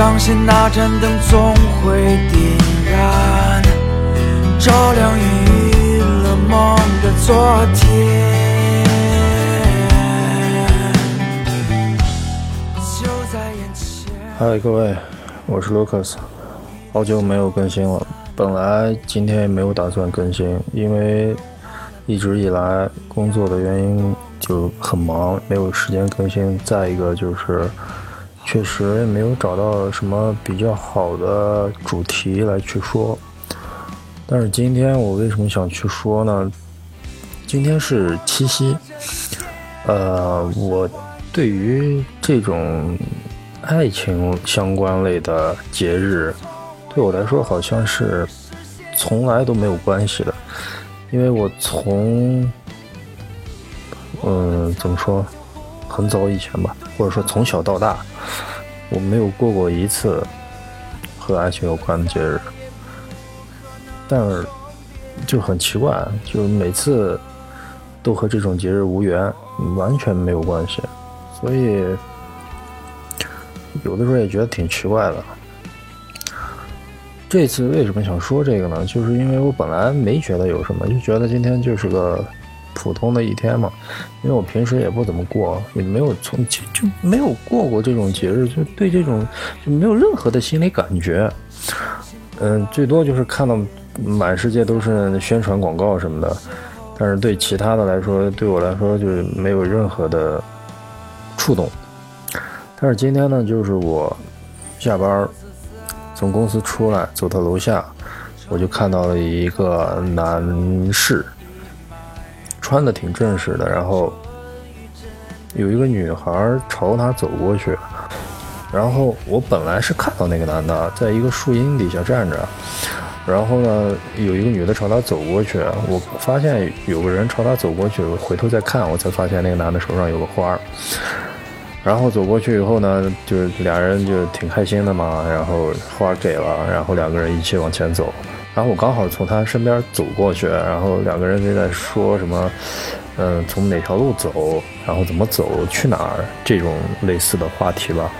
相信那盏灯总会点燃，照亮阴郁了梦的昨天。嗨，各位，我是 Lucas，好久没有更新了。本来今天也没有打算更新，因为一直以来工作的原因就很忙，没有时间更新。再一个就是，确实也没有找到什么比较好的主题来去说。但是今天我为什么想去说呢？今天是七夕，呃，我对于这种爱情相关类的节日，对我来说好像是从来都没有关系的，因为我从，嗯，怎么说，很早以前吧，或者说从小到大，我没有过过一次和爱情有关的节日，但是就很奇怪，就是每次都和这种节日无缘，完全没有关系，所以。有的时候也觉得挺奇怪的。这次为什么想说这个呢？就是因为我本来没觉得有什么，就觉得今天就是个普通的一天嘛。因为我平时也不怎么过，也没有从就就没有过过这种节日，就对这种就没有任何的心理感觉。嗯，最多就是看到满世界都是宣传广告什么的，但是对其他的来说，对我来说就是没有任何的触动。但是今天呢，就是我下班从公司出来，走到楼下，我就看到了一个男士，穿的挺正式的，然后有一个女孩朝他走过去，然后我本来是看到那个男的在一个树荫底下站着，然后呢，有一个女的朝他走过去，我发现有个人朝他走过去，我回头再看，我才发现那个男的手上有个花。然后走过去以后呢，就是俩人就挺开心的嘛，然后花给了，然后两个人一起往前走，然后我刚好从他身边走过去，然后两个人就在说什么，嗯，从哪条路走，然后怎么走，去哪儿这种类似的话题吧，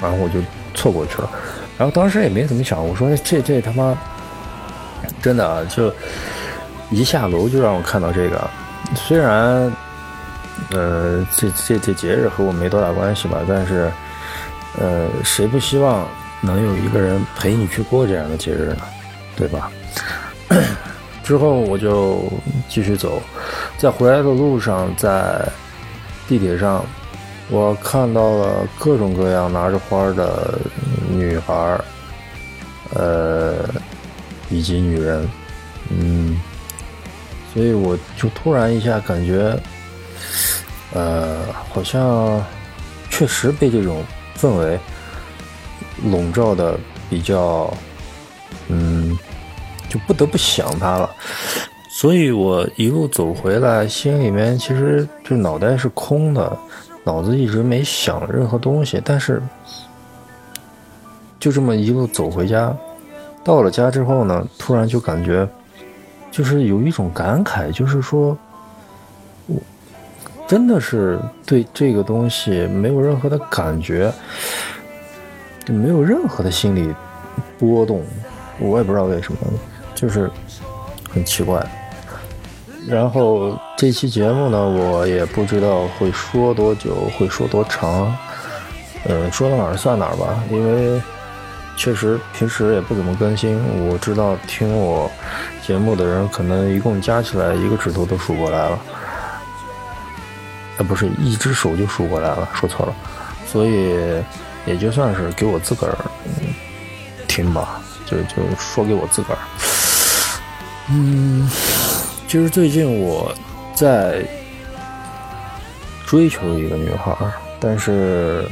然后我就错过去了，然后当时也没怎么想，我说这这他妈真的啊，就一下楼就让我看到这个，虽然。呃，这这这节日和我没多大关系吧，但是，呃，谁不希望能有一个人陪你去过这样的节日呢？对吧？之后我就继续走，在回来的路上，在地铁上，我看到了各种各样拿着花的女孩，呃，以及女人，嗯，所以我就突然一下感觉。呃，好像确实被这种氛围笼罩的比较，嗯，就不得不想他了。所以我一路走回来，心里面其实就脑袋是空的，脑子一直没想任何东西。但是就这么一路走回家，到了家之后呢，突然就感觉就是有一种感慨，就是说我。真的是对这个东西没有任何的感觉，就没有任何的心理波动，我也不知道为什么，就是很奇怪。然后这期节目呢，我也不知道会说多久，会说多长，嗯，说到哪儿算哪儿吧，因为确实平时也不怎么更新。我知道听我节目的人，可能一共加起来一个指头都数过来了。不是一只手就数过来了，说错了，所以也就算是给我自个儿听吧，就就说给我自个儿。嗯，其实最近我在追求一个女孩，但是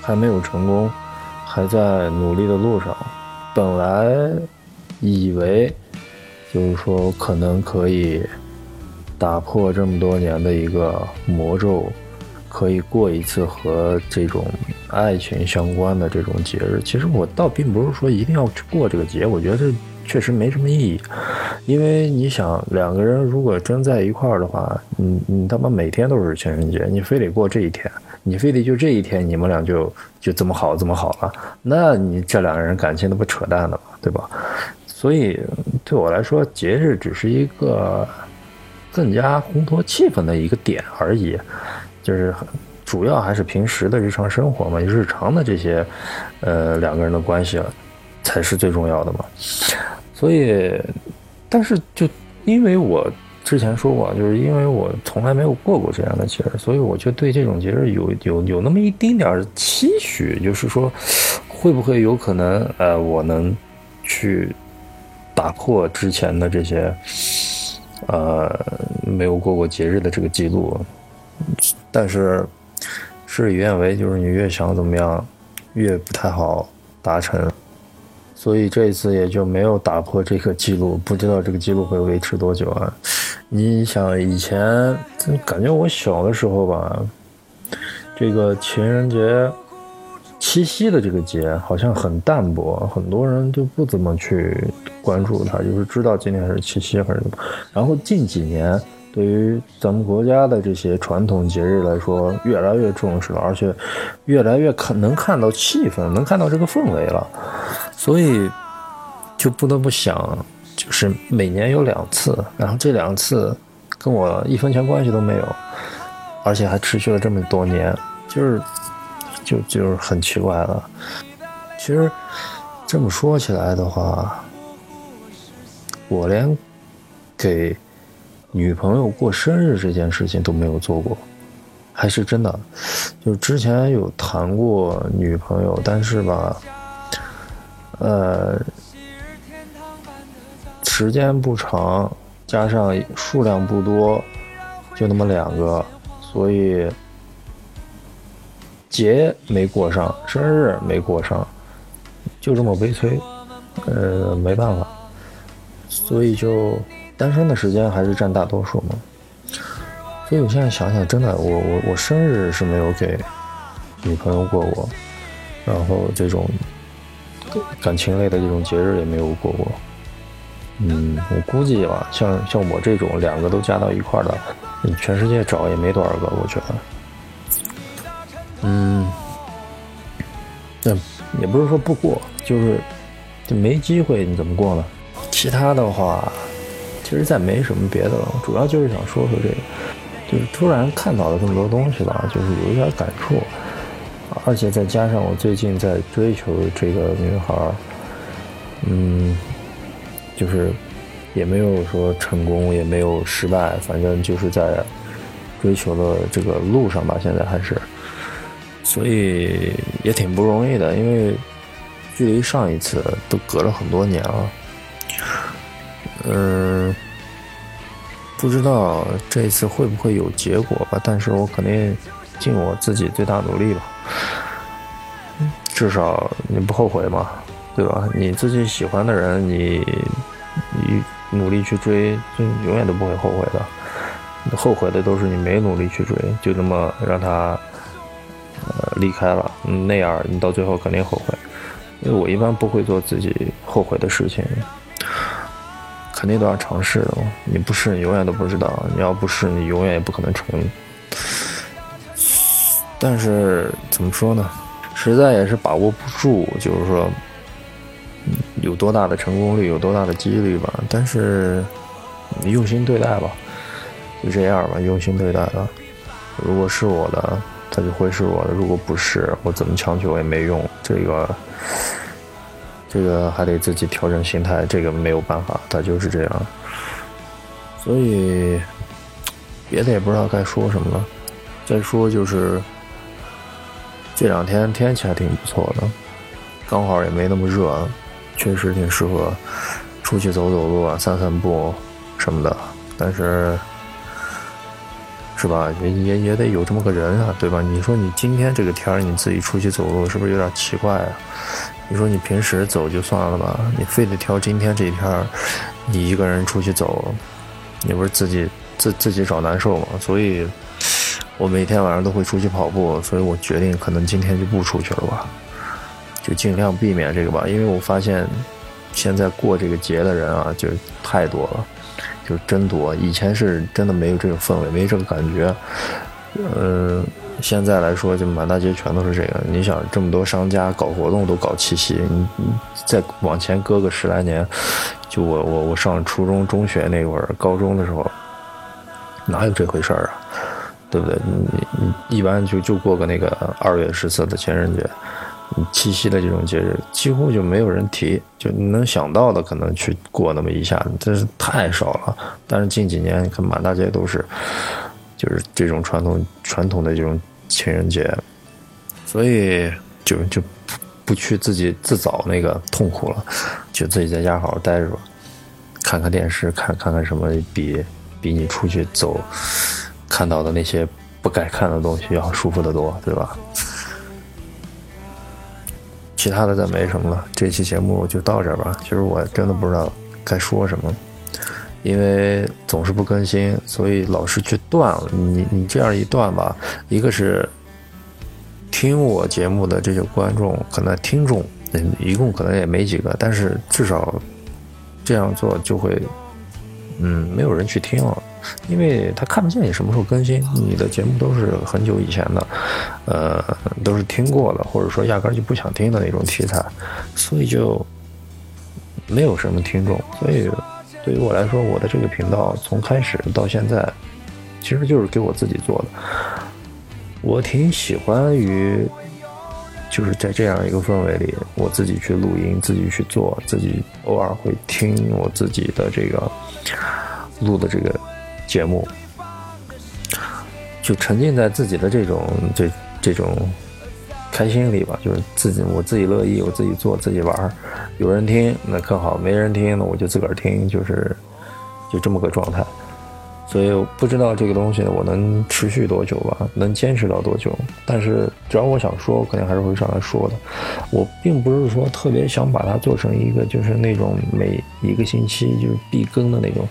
还没有成功，还在努力的路上。本来以为就是说可能可以。打破这么多年的一个魔咒，可以过一次和这种爱情相关的这种节日。其实我倒并不是说一定要去过这个节，我觉得确实没什么意义。因为你想，两个人如果真在一块儿的话，你你他妈每天都是情人节，你非得过这一天，你非得就这一天你们俩就就这么好这么好了，那你这两个人感情那不扯淡的嘛，对吧？所以对我来说，节日只是一个更加烘托气氛的一个点而已，就是主要还是平时的日常生活嘛，日常的这些呃两个人的关系才是最重要的嘛。所以，但是就因为我。之前说过，就是因为我从来没有过过这样的节日，所以我就对这种节日有有有那么一丁点儿期许，就是说，会不会有可能，呃，我能去打破之前的这些，呃，没有过过节日的这个记录。但是事与愿违，就是你越想怎么样，越不太好达成。所以这一次也就没有打破这个记录，不知道这个记录会维持多久啊？你想以前，感觉我小的时候吧，这个情人节、七夕的这个节好像很淡薄，很多人就不怎么去关注它，就是知道今天是七夕还是什么。然后近几年，对于咱们国家的这些传统节日来说，越来越重视了，而且越来越看能看到气氛，能看到这个氛围了。所以，就不得不想，就是每年有两次，然后这两次跟我一分钱关系都没有，而且还持续了这么多年，就是，就就是很奇怪了。其实这么说起来的话，我连给女朋友过生日这件事情都没有做过，还是真的。就之前有谈过女朋友，但是吧。呃，时间不长，加上数量不多，就那么两个，所以节没过上，生日没过上，就这么悲催。呃，没办法，所以就单身的时间还是占大多数嘛。所以我现在想想，真的，我我我生日是没有给女朋友过过，然后这种。感情类的这种节日也没有过过，嗯，我估计吧，像像我这种两个都加到一块的，你全世界找也没多少个，我觉得，嗯，那也不是说不过，就是就没机会，你怎么过呢？其他的话，其实再没什么别的了，主要就是想说说这个，就是突然看到了这么多东西吧，就是有一点感触。而且再加上我最近在追求这个女孩儿，嗯，就是也没有说成功，也没有失败，反正就是在追求的这个路上吧。现在还是，所以也挺不容易的，因为距离上一次都隔了很多年了。嗯，不知道这一次会不会有结果吧？但是我肯定尽我自己最大努力吧。至少你不后悔嘛，对吧？你自己喜欢的人，你你努力去追，就永远都不会后悔的。后悔的都是你没努力去追，就这么让他呃离开了，那样你到最后肯定后悔。因为我一般不会做自己后悔的事情，肯定都要尝试的。你不试，你永远都不知道；你要不试，你永远也不可能成功。但是怎么说呢？实在也是把握不住，就是说有多大的成功率，有多大的几率吧。但是用心对待吧，就这样吧，用心对待吧。如果是我的，他就会是我的；如果不是，我怎么强求也没用。这个这个还得自己调整心态，这个没有办法，他就是这样。所以别的也不知道该说什么了。再说就是。这两天天气还挺不错的，刚好也没那么热，确实挺适合出去走走路啊、散散步什么的。但是，是吧？也也也得有这么个人啊，对吧？你说你今天这个天儿你自己出去走路，是不是有点奇怪啊？你说你平时走就算了吧，你非得挑今天这一天儿，你一个人出去走，你不是自己自自己找难受吗？所以。我每天晚上都会出去跑步，所以我决定可能今天就不出去了吧，就尽量避免这个吧。因为我发现现在过这个节的人啊，就太多了，就真多。以前是真的没有这种氛围，没这个感觉。嗯，现在来说就满大街全都是这个。你想这么多商家搞活动都搞七夕，你你再往前搁个十来年，就我我我上初中中学那会儿，高中的时候，哪有这回事儿啊？对不对？你你一般就就过个那个二月十四的情人节。七夕的这种节日几乎就没有人提，就你能想到的可能去过那么一下，真是太少了。但是近几年，看满大街都是，就是这种传统传统的这种情人节，所以就就不去自己自找那个痛苦了，就自己在家好好待着吧，看看电视，看看看什么比比你出去走看到的那些不该看的东西要舒服得多，对吧？其他的再没什么了，这期节目就到这儿吧。其实我真的不知道该说什么，因为总是不更新，所以老是去断了。你你这样一断吧，一个是听我节目的这些观众，可能听众，嗯一共可能也没几个，但是至少这样做就会，嗯，没有人去听了。因为他看不见你什么时候更新，你的节目都是很久以前的，呃，都是听过的，或者说压根就不想听的那种题材，所以就没有什么听众。所以对于我来说，我的这个频道从开始到现在，其实就是给我自己做的。我挺喜欢于就是在这样一个氛围里，我自己去录音，自己去做，自己偶尔会听我自己的这个录的这个。节目就沉浸在自己的这种这这种开心里吧，就是自己我自己乐意，我自己做自己玩有人听那可好，没人听那我就自个儿听，就是就这么个状态。所以我不知道这个东西我能持续多久吧，能坚持到多久？但是只要我想说，我肯定还是会上来说的。我并不是说特别想把它做成一个就是那种每一个星期就是必更的那种。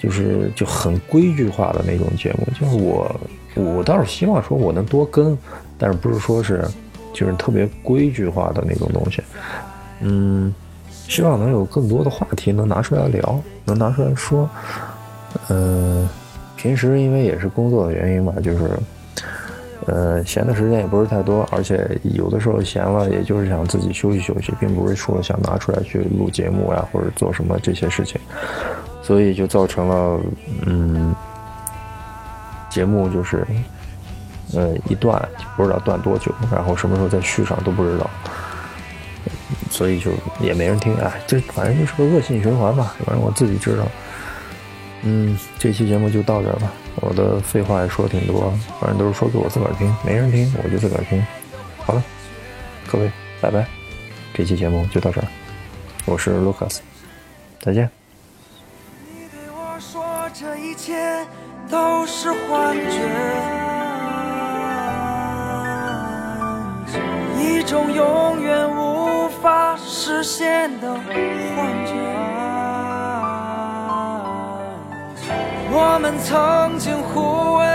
就是就很规矩化的那种节目，就是我我倒是希望说我能多跟，但是不是说是就是特别规矩化的那种东西，嗯，希望能有更多的话题能拿出来聊，能拿出来说，嗯，平时因为也是工作的原因吧，就是呃闲的时间也不是太多，而且有的时候闲了，也就是想自己休息休息，并不是说想拿出来去录节目呀或者做什么这些事情。所以就造成了，嗯，节目就是，呃，一断不知道断多久，然后什么时候再续上都不知道，所以就也没人听，哎，这反正就是个恶性循环吧，反正我自己知道。嗯，这期节目就到这吧，我的废话也说挺多，反正都是说给我自个儿听，没人听我就自个儿听。好了，各位，拜拜，这期节目就到这儿，我是 Lucas，再见。这一切都是幻觉，一种永远无法实现的幻觉。曾经互为